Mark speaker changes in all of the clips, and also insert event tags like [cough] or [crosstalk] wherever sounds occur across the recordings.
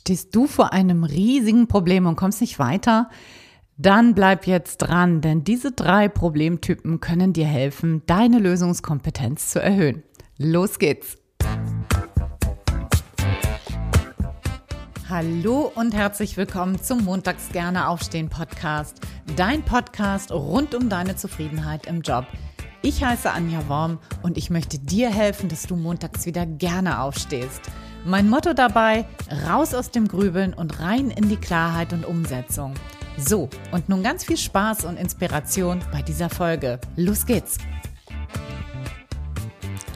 Speaker 1: Stehst du vor einem riesigen Problem und kommst nicht weiter? Dann bleib jetzt dran, denn diese drei Problemtypen können dir helfen, deine Lösungskompetenz zu erhöhen. Los geht's! Hallo und herzlich willkommen zum Montags gerne aufstehen Podcast, dein Podcast rund um deine Zufriedenheit im Job. Ich heiße Anja Worm und ich möchte dir helfen, dass du montags wieder gerne aufstehst. Mein Motto dabei, raus aus dem Grübeln und rein in die Klarheit und Umsetzung. So, und nun ganz viel Spaß und Inspiration bei dieser Folge. Los geht's!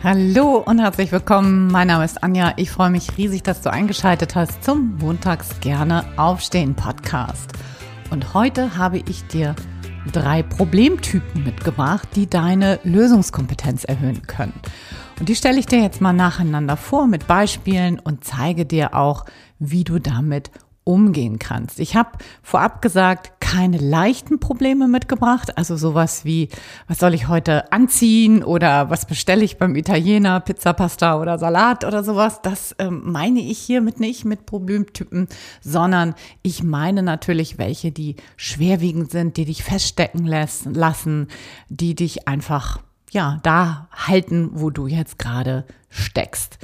Speaker 1: Hallo und herzlich willkommen. Mein Name ist Anja. Ich freue mich riesig, dass du eingeschaltet hast zum Montags gerne aufstehen Podcast. Und heute habe ich dir drei Problemtypen mitgebracht, die deine Lösungskompetenz erhöhen können. Und die stelle ich dir jetzt mal nacheinander vor mit Beispielen und zeige dir auch, wie du damit umgehen kannst. Ich habe vorab gesagt, keine leichten Probleme mitgebracht, also sowas wie, was soll ich heute anziehen oder was bestelle ich beim Italiener, Pizza, Pasta oder Salat oder sowas. Das ähm, meine ich hiermit nicht mit Problemtypen, sondern ich meine natürlich welche, die schwerwiegend sind, die dich feststecken lassen, die dich einfach ja, da halten, wo du jetzt gerade steckst.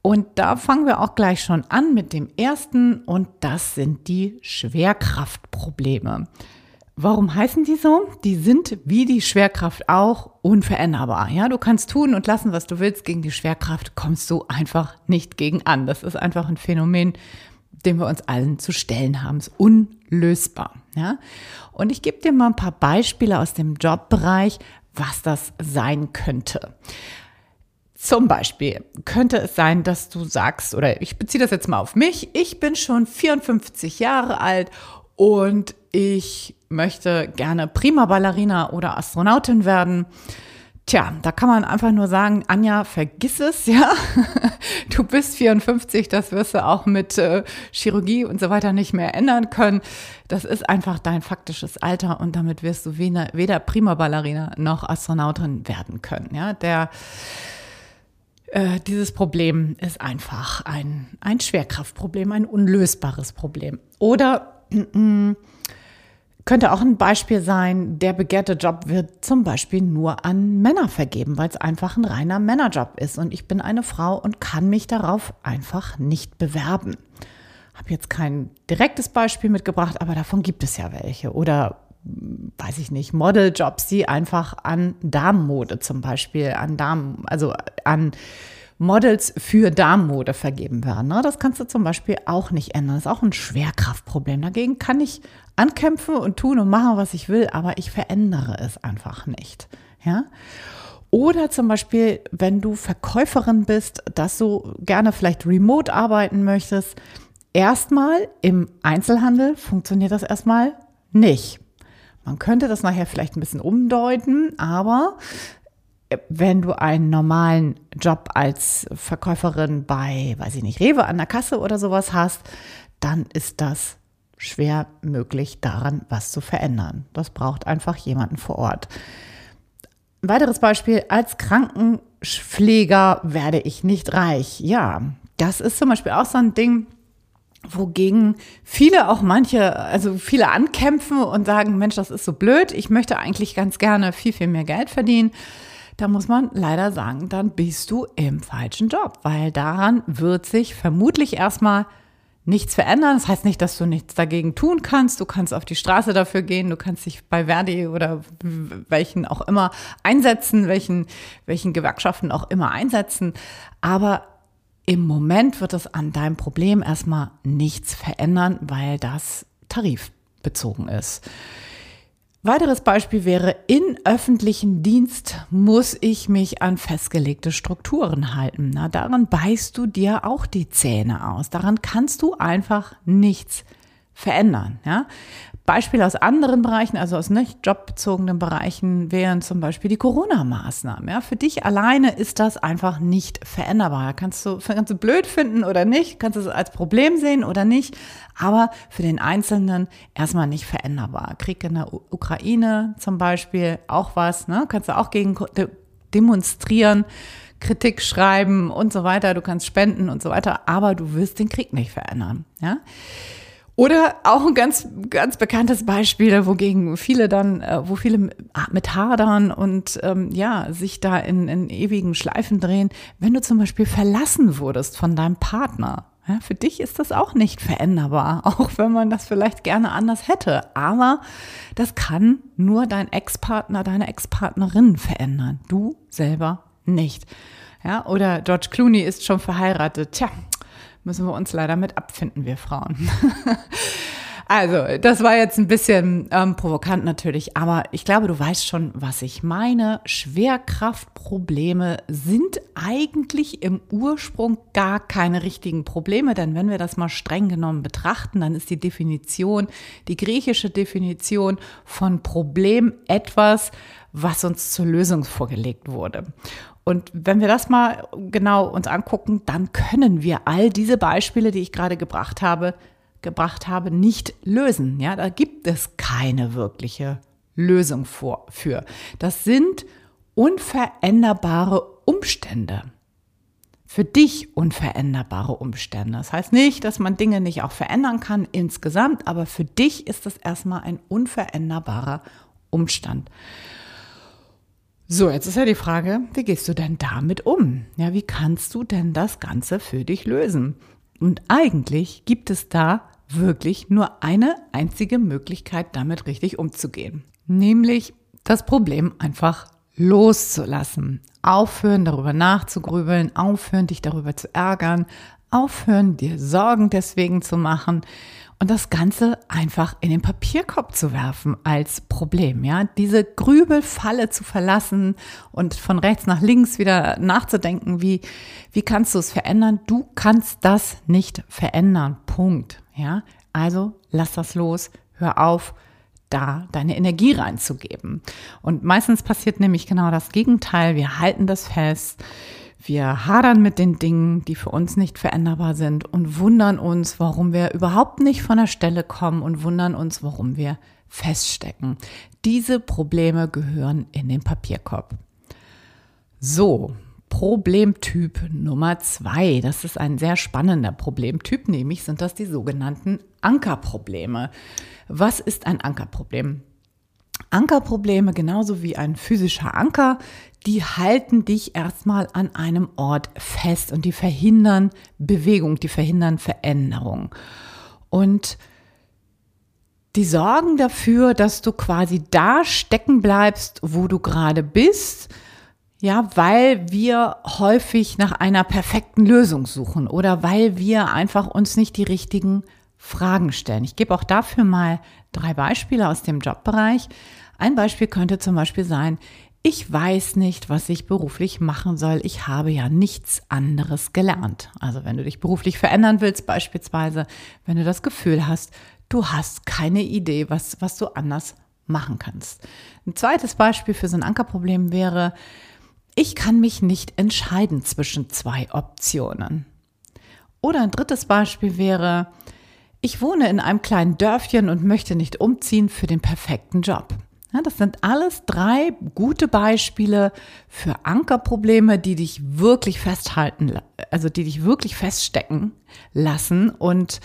Speaker 1: Und da fangen wir auch gleich schon an mit dem ersten und das sind die Schwerkraftprobleme. Warum heißen die so? Die sind wie die Schwerkraft auch unveränderbar. Ja, du kannst tun und lassen, was du willst. Gegen die Schwerkraft kommst du einfach nicht gegen an. Das ist einfach ein Phänomen, dem wir uns allen zu stellen haben. Es ist unlösbar. Ja, und ich gebe dir mal ein paar Beispiele aus dem Jobbereich, was das sein könnte. Zum Beispiel könnte es sein, dass du sagst, oder ich beziehe das jetzt mal auf mich, ich bin schon 54 Jahre alt und ich möchte gerne Prima Ballerina oder Astronautin werden. Tja, da kann man einfach nur sagen, Anja, vergiss es, ja. [laughs] Du bist 54, das wirst du auch mit äh, Chirurgie und so weiter nicht mehr ändern können. Das ist einfach dein faktisches Alter und damit wirst du weder, weder Prima Ballerina noch Astronautin werden können, ja. Der, äh, dieses Problem ist einfach ein, ein Schwerkraftproblem, ein unlösbares Problem. Oder, mm, könnte auch ein Beispiel sein, der begehrte Job wird zum Beispiel nur an Männer vergeben, weil es einfach ein reiner Männerjob ist und ich bin eine Frau und kann mich darauf einfach nicht bewerben. Habe jetzt kein direktes Beispiel mitgebracht, aber davon gibt es ja welche. Oder weiß ich nicht, Modeljobs, die einfach an Damenmode zum Beispiel, an Damen, also an Models für Damenmode vergeben werden. Ne? Das kannst du zum Beispiel auch nicht ändern. Das ist auch ein Schwerkraftproblem. Dagegen kann ich ankämpfen und tun und machen, was ich will, aber ich verändere es einfach nicht. Ja? Oder zum Beispiel, wenn du Verkäuferin bist, dass du gerne vielleicht remote arbeiten möchtest. Erstmal im Einzelhandel funktioniert das erstmal nicht. Man könnte das nachher vielleicht ein bisschen umdeuten, aber wenn du einen normalen Job als Verkäuferin bei, weiß ich nicht, Rewe an der Kasse oder sowas hast, dann ist das schwer möglich, daran was zu verändern. Das braucht einfach jemanden vor Ort. Ein weiteres Beispiel, als Krankenpfleger werde ich nicht reich. Ja, das ist zum Beispiel auch so ein Ding, wogegen viele auch manche, also viele ankämpfen und sagen, Mensch, das ist so blöd, ich möchte eigentlich ganz gerne viel, viel mehr Geld verdienen da muss man leider sagen, dann bist du im falschen Job, weil daran wird sich vermutlich erstmal nichts verändern. Das heißt nicht, dass du nichts dagegen tun kannst. Du kannst auf die Straße dafür gehen. Du kannst dich bei Verdi oder welchen auch immer einsetzen, welchen, welchen Gewerkschaften auch immer einsetzen. Aber im Moment wird es an deinem Problem erstmal nichts verändern, weil das tarifbezogen ist. Weiteres Beispiel wäre, in öffentlichen Dienst muss ich mich an festgelegte Strukturen halten. Na, daran beißt du dir auch die Zähne aus. Daran kannst du einfach nichts verändern. Ja? Beispiele aus anderen Bereichen, also aus nicht jobbezogenen Bereichen, wären zum Beispiel die Corona-Maßnahmen. Ja, für dich alleine ist das einfach nicht veränderbar. Kannst du, kannst du blöd finden oder nicht, kannst du es als Problem sehen oder nicht, aber für den Einzelnen erstmal nicht veränderbar. Krieg in der Ukraine zum Beispiel auch was, ne? kannst du auch gegen demonstrieren, Kritik schreiben und so weiter, du kannst spenden und so weiter, aber du wirst den Krieg nicht verändern. Ja? Oder auch ein ganz, ganz bekanntes Beispiel, wogegen viele dann, äh, wo viele mit hadern und ähm, ja, sich da in, in ewigen Schleifen drehen, wenn du zum Beispiel verlassen wurdest von deinem Partner. Ja, für dich ist das auch nicht veränderbar, [laughs] auch wenn man das vielleicht gerne anders hätte. Aber das kann nur dein Ex-Partner, deine Ex-Partnerin verändern. Du selber nicht. Ja, oder George Clooney ist schon verheiratet. Tja, müssen wir uns leider mit abfinden, wir Frauen. [laughs] Also, das war jetzt ein bisschen ähm, provokant natürlich, aber ich glaube, du weißt schon, was ich meine. Schwerkraftprobleme sind eigentlich im Ursprung gar keine richtigen Probleme, denn wenn wir das mal streng genommen betrachten, dann ist die Definition, die griechische Definition von Problem etwas, was uns zur Lösung vorgelegt wurde. Und wenn wir das mal genau uns angucken, dann können wir all diese Beispiele, die ich gerade gebracht habe, gebracht habe, nicht lösen. Ja, da gibt es keine wirkliche Lösung vor, für. Das sind unveränderbare Umstände. Für dich unveränderbare Umstände. Das heißt nicht, dass man Dinge nicht auch verändern kann insgesamt, aber für dich ist das erstmal ein unveränderbarer Umstand. So, jetzt ist ja die Frage, wie gehst du denn damit um? Ja, wie kannst du denn das Ganze für dich lösen? Und eigentlich gibt es da wirklich nur eine einzige Möglichkeit, damit richtig umzugehen. Nämlich das Problem einfach loszulassen. Aufhören, darüber nachzugrübeln, aufhören, dich darüber zu ärgern, aufhören, dir Sorgen deswegen zu machen und das Ganze einfach in den Papierkorb zu werfen als Problem, ja. Diese Grübelfalle zu verlassen und von rechts nach links wieder nachzudenken, wie, wie kannst du es verändern? Du kannst das nicht verändern. Punkt, ja. Also lass das los, hör auf, da deine Energie reinzugeben. Und meistens passiert nämlich genau das Gegenteil. Wir halten das fest wir hadern mit den Dingen, die für uns nicht veränderbar sind und wundern uns, warum wir überhaupt nicht von der Stelle kommen und wundern uns, warum wir feststecken. Diese Probleme gehören in den Papierkorb. So, Problemtyp Nummer zwei. Das ist ein sehr spannender Problemtyp, nämlich sind das die sogenannten Ankerprobleme. Was ist ein Ankerproblem? Ankerprobleme, genauso wie ein physischer Anker, die halten dich erstmal an einem Ort fest und die verhindern Bewegung, die verhindern Veränderung. Und die sorgen dafür, dass du quasi da stecken bleibst, wo du gerade bist. Ja, weil wir häufig nach einer perfekten Lösung suchen oder weil wir einfach uns nicht die richtigen Fragen stellen. Ich gebe auch dafür mal drei Beispiele aus dem Jobbereich. Ein Beispiel könnte zum Beispiel sein, ich weiß nicht, was ich beruflich machen soll. Ich habe ja nichts anderes gelernt. Also wenn du dich beruflich verändern willst, beispielsweise, wenn du das Gefühl hast, du hast keine Idee, was, was du anders machen kannst. Ein zweites Beispiel für so ein Ankerproblem wäre, ich kann mich nicht entscheiden zwischen zwei Optionen. Oder ein drittes Beispiel wäre, ich wohne in einem kleinen Dörfchen und möchte nicht umziehen für den perfekten Job. Das sind alles drei gute Beispiele für Ankerprobleme, die dich wirklich festhalten, also die dich wirklich feststecken lassen und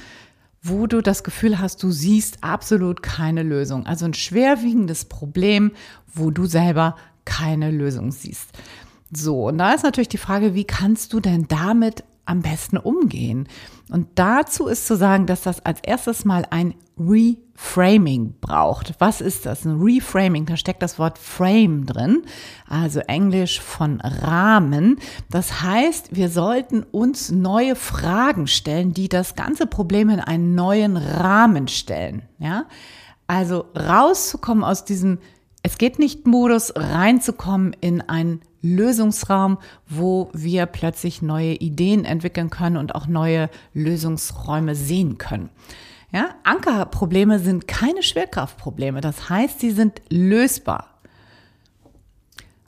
Speaker 1: wo du das Gefühl hast, du siehst absolut keine Lösung. Also ein schwerwiegendes Problem, wo du selber keine Lösung siehst. So, und da ist natürlich die Frage, wie kannst du denn damit am besten umgehen? Und dazu ist zu sagen, dass das als erstes mal ein Reframing braucht. Was ist das? Ein Reframing, da steckt das Wort Frame drin, also Englisch von Rahmen. Das heißt, wir sollten uns neue Fragen stellen, die das ganze Problem in einen neuen Rahmen stellen. Ja? Also rauszukommen aus diesem es geht nicht Modus, reinzukommen in einen Lösungsraum, wo wir plötzlich neue Ideen entwickeln können und auch neue Lösungsräume sehen können. Ja, Ankerprobleme sind keine Schwerkraftprobleme. Das heißt, sie sind lösbar.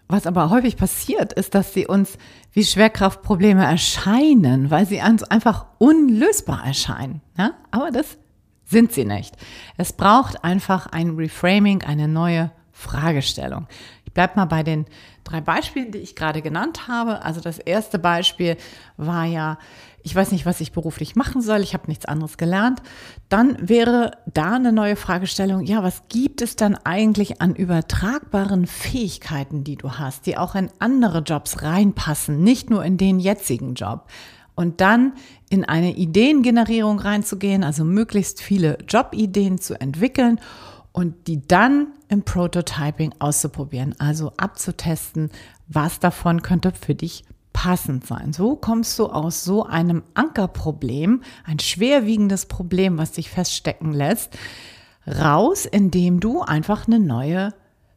Speaker 1: Was aber häufig passiert, ist, dass sie uns wie Schwerkraftprobleme erscheinen, weil sie uns einfach unlösbar erscheinen. Ja? Aber das sind sie nicht. Es braucht einfach ein Reframing, eine neue Fragestellung. Ich bleib mal bei den drei Beispielen, die ich gerade genannt habe. Also das erste Beispiel war ja, ich weiß nicht, was ich beruflich machen soll, ich habe nichts anderes gelernt. Dann wäre da eine neue Fragestellung, ja, was gibt es dann eigentlich an übertragbaren Fähigkeiten, die du hast, die auch in andere Jobs reinpassen, nicht nur in den jetzigen Job? Und dann in eine Ideengenerierung reinzugehen, also möglichst viele Jobideen zu entwickeln und die dann im Prototyping auszuprobieren, also abzutesten, was davon könnte für dich passend sein. So kommst du aus so einem Ankerproblem, ein schwerwiegendes Problem, was dich feststecken lässt, raus, indem du einfach eine neue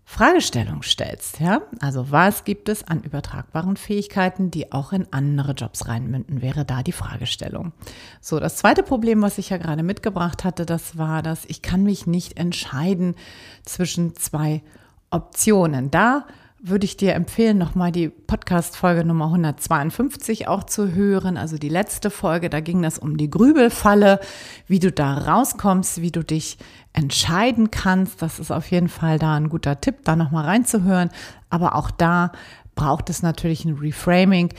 Speaker 1: Fragestellung stellst. Ja? Also was gibt es an übertragbaren Fähigkeiten, die auch in andere Jobs reinmünden, wäre da die Fragestellung. So, das zweite Problem, was ich ja gerade mitgebracht hatte, das war, dass ich kann mich nicht entscheiden zwischen zwei Optionen. Da würde ich dir empfehlen, nochmal die Podcast-Folge Nummer 152 auch zu hören. Also die letzte Folge, da ging das um die Grübelfalle, wie du da rauskommst, wie du dich entscheiden kannst. Das ist auf jeden Fall da ein guter Tipp, da nochmal reinzuhören. Aber auch da braucht es natürlich ein Reframing,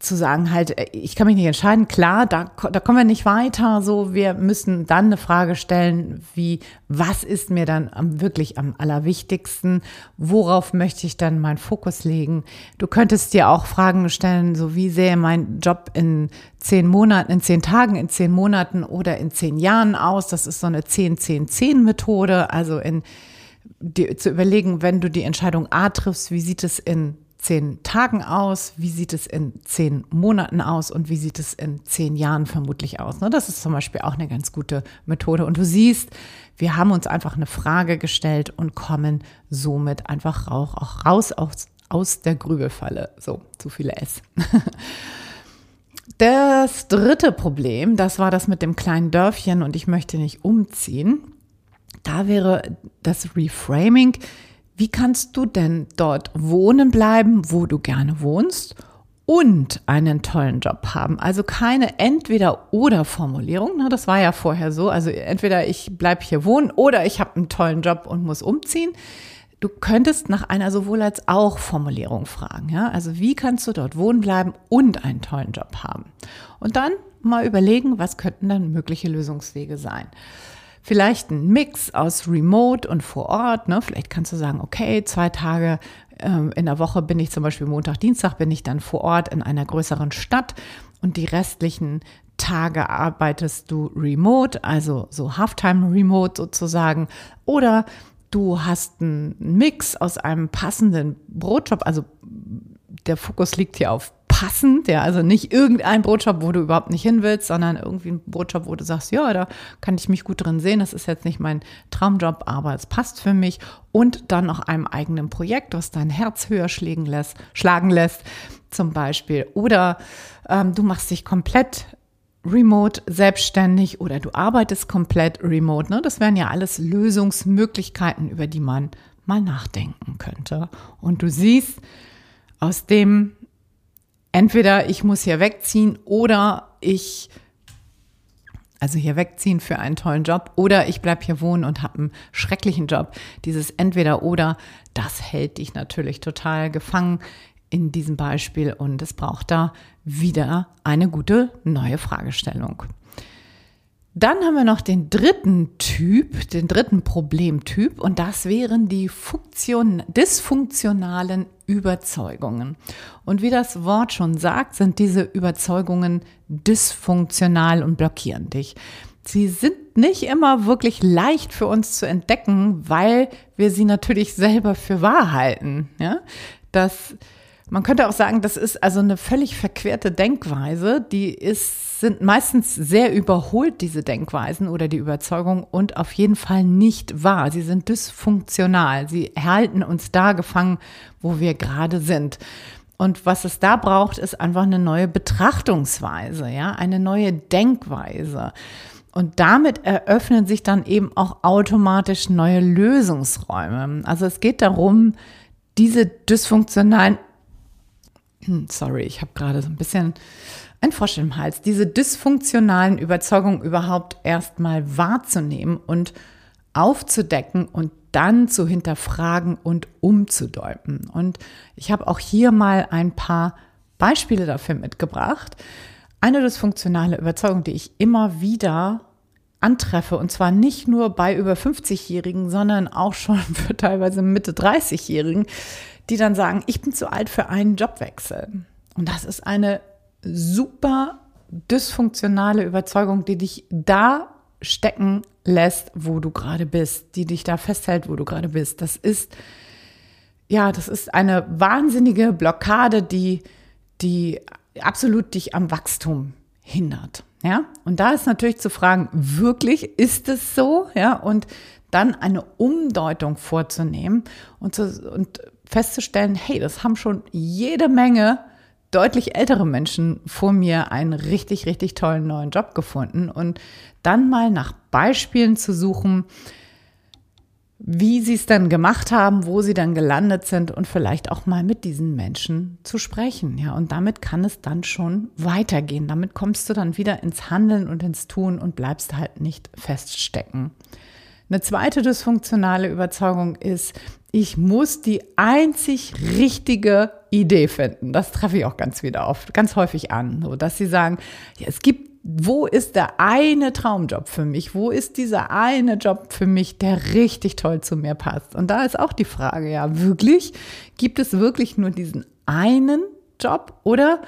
Speaker 1: zu sagen halt, äh, ich kann mich nicht entscheiden, klar, da, da kommen wir nicht weiter, so, wir müssen dann eine Frage stellen, wie, was ist mir dann am, wirklich am allerwichtigsten, worauf möchte ich dann meinen Fokus legen? Du könntest dir auch Fragen stellen, so, wie sähe mein Job in zehn Monaten, in zehn Tagen, in zehn Monaten oder in zehn Jahren aus? Das ist so eine 10-10-10-Methode, also in, die, zu überlegen, wenn du die Entscheidung A triffst, wie sieht es in zehn Tagen aus? Wie sieht es in zehn Monaten aus? Und wie sieht es in zehn Jahren vermutlich aus? Ne, das ist zum Beispiel auch eine ganz gute Methode. Und du siehst, wir haben uns einfach eine Frage gestellt und kommen somit einfach auch raus aus, aus der Grübelfalle. So, zu viele S. [laughs] Das dritte Problem, das war das mit dem kleinen Dörfchen und ich möchte nicht umziehen. Da wäre das Reframing wie kannst du denn dort wohnen bleiben, wo du gerne wohnst und einen tollen Job haben? Also keine Entweder-oder-Formulierung. Ne? Das war ja vorher so. Also entweder ich bleibe hier wohnen oder ich habe einen tollen Job und muss umziehen. Du könntest nach einer sowohl als auch Formulierung fragen. Ja? Also wie kannst du dort wohnen bleiben und einen tollen Job haben? Und dann mal überlegen, was könnten dann mögliche Lösungswege sein. Vielleicht ein Mix aus Remote und vor Ort. Ne? Vielleicht kannst du sagen, okay, zwei Tage ähm, in der Woche bin ich zum Beispiel Montag, Dienstag bin ich dann vor Ort in einer größeren Stadt und die restlichen Tage arbeitest du remote, also so Halftime Remote sozusagen. Oder du hast einen Mix aus einem passenden Brotjob, also der Fokus liegt hier auf passend, ja, also nicht irgendein Brotjob, wo du überhaupt nicht hin willst, sondern irgendwie ein Brotjob, wo du sagst, ja, da kann ich mich gut drin sehen, das ist jetzt nicht mein Traumjob, aber es passt für mich und dann noch einem eigenen Projekt, was dein Herz höher schlagen lässt, schlagen lässt, zum Beispiel. Oder ähm, du machst dich komplett remote selbstständig oder du arbeitest komplett remote. Ne? Das wären ja alles Lösungsmöglichkeiten, über die man mal nachdenken könnte. Und du siehst, aus dem entweder ich muss hier wegziehen oder ich, also hier wegziehen für einen tollen Job oder ich bleibe hier wohnen und habe einen schrecklichen Job. Dieses entweder oder, das hält dich natürlich total gefangen in diesem Beispiel und es braucht da wieder eine gute neue Fragestellung. Dann haben wir noch den dritten Typ, den dritten Problemtyp und das wären die Funktion, dysfunktionalen Überzeugungen. Und wie das Wort schon sagt, sind diese Überzeugungen dysfunktional und blockieren dich. Sie sind nicht immer wirklich leicht für uns zu entdecken, weil wir sie natürlich selber für wahr halten. Ja? Das, man könnte auch sagen, das ist also eine völlig verquerte Denkweise, die ist sind meistens sehr überholt, diese Denkweisen oder die Überzeugung und auf jeden Fall nicht wahr. Sie sind dysfunktional. Sie halten uns da gefangen, wo wir gerade sind. Und was es da braucht, ist einfach eine neue Betrachtungsweise, ja, eine neue Denkweise. Und damit eröffnen sich dann eben auch automatisch neue Lösungsräume. Also es geht darum, diese dysfunktionalen, sorry, ich habe gerade so ein bisschen ein Frosch im Hals, diese dysfunktionalen Überzeugungen überhaupt erstmal wahrzunehmen und aufzudecken und dann zu hinterfragen und umzudeuten. Und ich habe auch hier mal ein paar Beispiele dafür mitgebracht. Eine dysfunktionale Überzeugung, die ich immer wieder antreffe, und zwar nicht nur bei über 50-Jährigen, sondern auch schon [laughs] für teilweise Mitte 30-Jährigen, die dann sagen, ich bin zu alt für einen Jobwechsel. Und das ist eine super dysfunktionale Überzeugung, die dich da stecken lässt, wo du gerade bist, die dich da festhält, wo du gerade bist. Das ist, ja, das ist eine wahnsinnige Blockade, die, die absolut dich am Wachstum hindert. Ja, und da ist natürlich zu fragen, wirklich ist es so? Ja, und dann eine Umdeutung vorzunehmen und, zu, und festzustellen, hey, das haben schon jede Menge deutlich ältere Menschen vor mir einen richtig, richtig tollen neuen Job gefunden und dann mal nach Beispielen zu suchen, wie sie es dann gemacht haben, wo sie dann gelandet sind und vielleicht auch mal mit diesen Menschen zu sprechen. Ja, und damit kann es dann schon weitergehen. Damit kommst du dann wieder ins Handeln und ins Tun und bleibst halt nicht feststecken. Eine zweite dysfunktionale Überzeugung ist, ich muss die einzig richtige Idee finden. Das treffe ich auch ganz wieder oft, ganz häufig an, so dass sie sagen, ja, es gibt wo ist der eine Traumjob für mich? Wo ist dieser eine Job für mich, der richtig toll zu mir passt? Und da ist auch die Frage, ja, wirklich? Gibt es wirklich nur diesen einen Job oder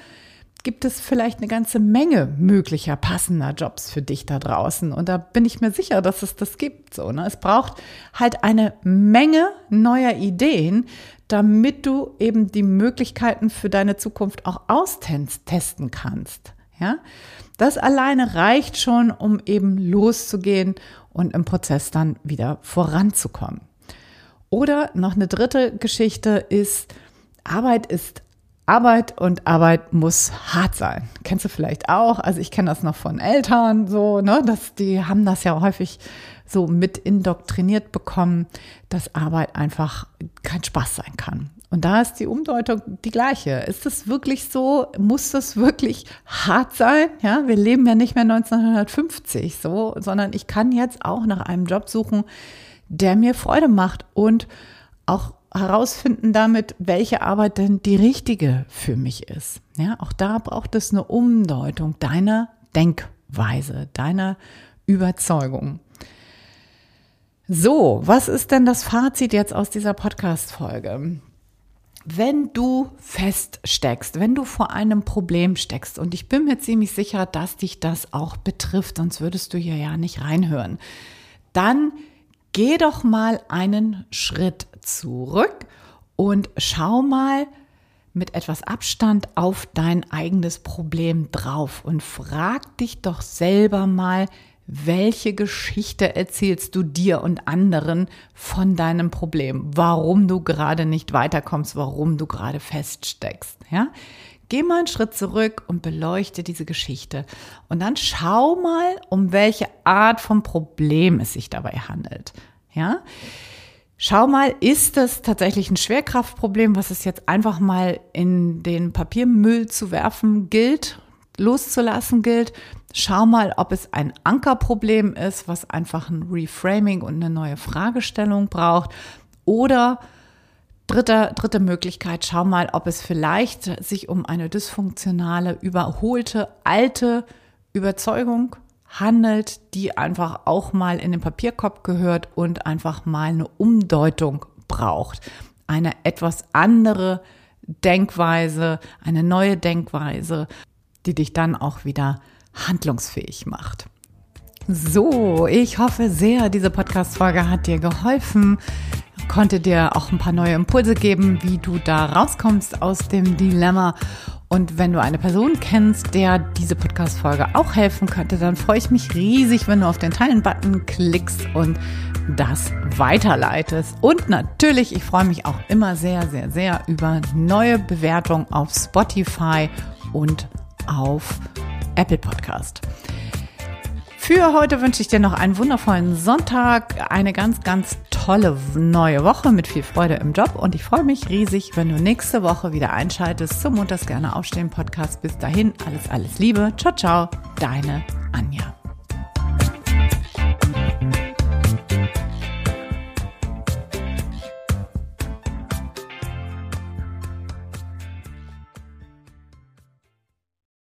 Speaker 1: gibt es vielleicht eine ganze Menge möglicher passender Jobs für dich da draußen. Und da bin ich mir sicher, dass es das gibt. So, ne? Es braucht halt eine Menge neuer Ideen, damit du eben die Möglichkeiten für deine Zukunft auch austesten kannst. Ja, das alleine reicht schon, um eben loszugehen und im Prozess dann wieder voranzukommen. Oder noch eine dritte Geschichte ist, Arbeit ist Arbeit und Arbeit muss hart sein. Kennst du vielleicht auch? Also ich kenne das noch von Eltern so, ne, dass die haben das ja häufig so mit indoktriniert bekommen, dass Arbeit einfach kein Spaß sein kann. Und da ist die Umdeutung die gleiche. Ist es wirklich so? Muss das wirklich hart sein? Ja, wir leben ja nicht mehr 1950 so, sondern ich kann jetzt auch nach einem Job suchen, der mir Freude macht und auch herausfinden damit, welche Arbeit denn die richtige für mich ist. Ja, auch da braucht es eine Umdeutung deiner Denkweise, deiner Überzeugung. So, was ist denn das Fazit jetzt aus dieser Podcast-Folge? Wenn du feststeckst, wenn du vor einem Problem steckst, und ich bin mir ziemlich sicher, dass dich das auch betrifft, sonst würdest du hier ja nicht reinhören, dann geh doch mal einen Schritt zurück und schau mal mit etwas Abstand auf dein eigenes Problem drauf und frag dich doch selber mal, welche Geschichte erzählst du dir und anderen von deinem Problem? Warum du gerade nicht weiterkommst, warum du gerade feststeckst, ja? Geh mal einen Schritt zurück und beleuchte diese Geschichte. Und dann schau mal, um welche Art von Problem es sich dabei handelt. Ja? Schau mal, ist das tatsächlich ein Schwerkraftproblem, was es jetzt einfach mal in den Papiermüll zu werfen gilt, loszulassen gilt? Schau mal, ob es ein Ankerproblem ist, was einfach ein Reframing und eine neue Fragestellung braucht. Oder dritte, dritte Möglichkeit, schau mal, ob es vielleicht sich um eine dysfunktionale, überholte, alte Überzeugung handelt, die einfach auch mal in den Papierkorb gehört und einfach mal eine Umdeutung braucht. Eine etwas andere Denkweise, eine neue Denkweise, die dich dann auch wieder handlungsfähig macht. So, ich hoffe sehr, diese Podcast-Folge hat dir geholfen, konnte dir auch ein paar neue Impulse geben, wie du da rauskommst aus dem Dilemma. Und wenn du eine Person kennst, der diese Podcast-Folge auch helfen könnte, dann freue ich mich riesig, wenn du auf den Teilen-Button klickst und das weiterleitest. Und natürlich, ich freue mich auch immer sehr, sehr, sehr über neue Bewertungen auf Spotify und auf Apple Podcast. Für heute wünsche ich dir noch einen wundervollen Sonntag, eine ganz, ganz tolle neue Woche mit viel Freude im Job und ich freue mich riesig, wenn du nächste Woche wieder einschaltest zum Montags gerne aufstehen Podcast. Bis dahin, alles, alles Liebe. Ciao, ciao, deine Anja.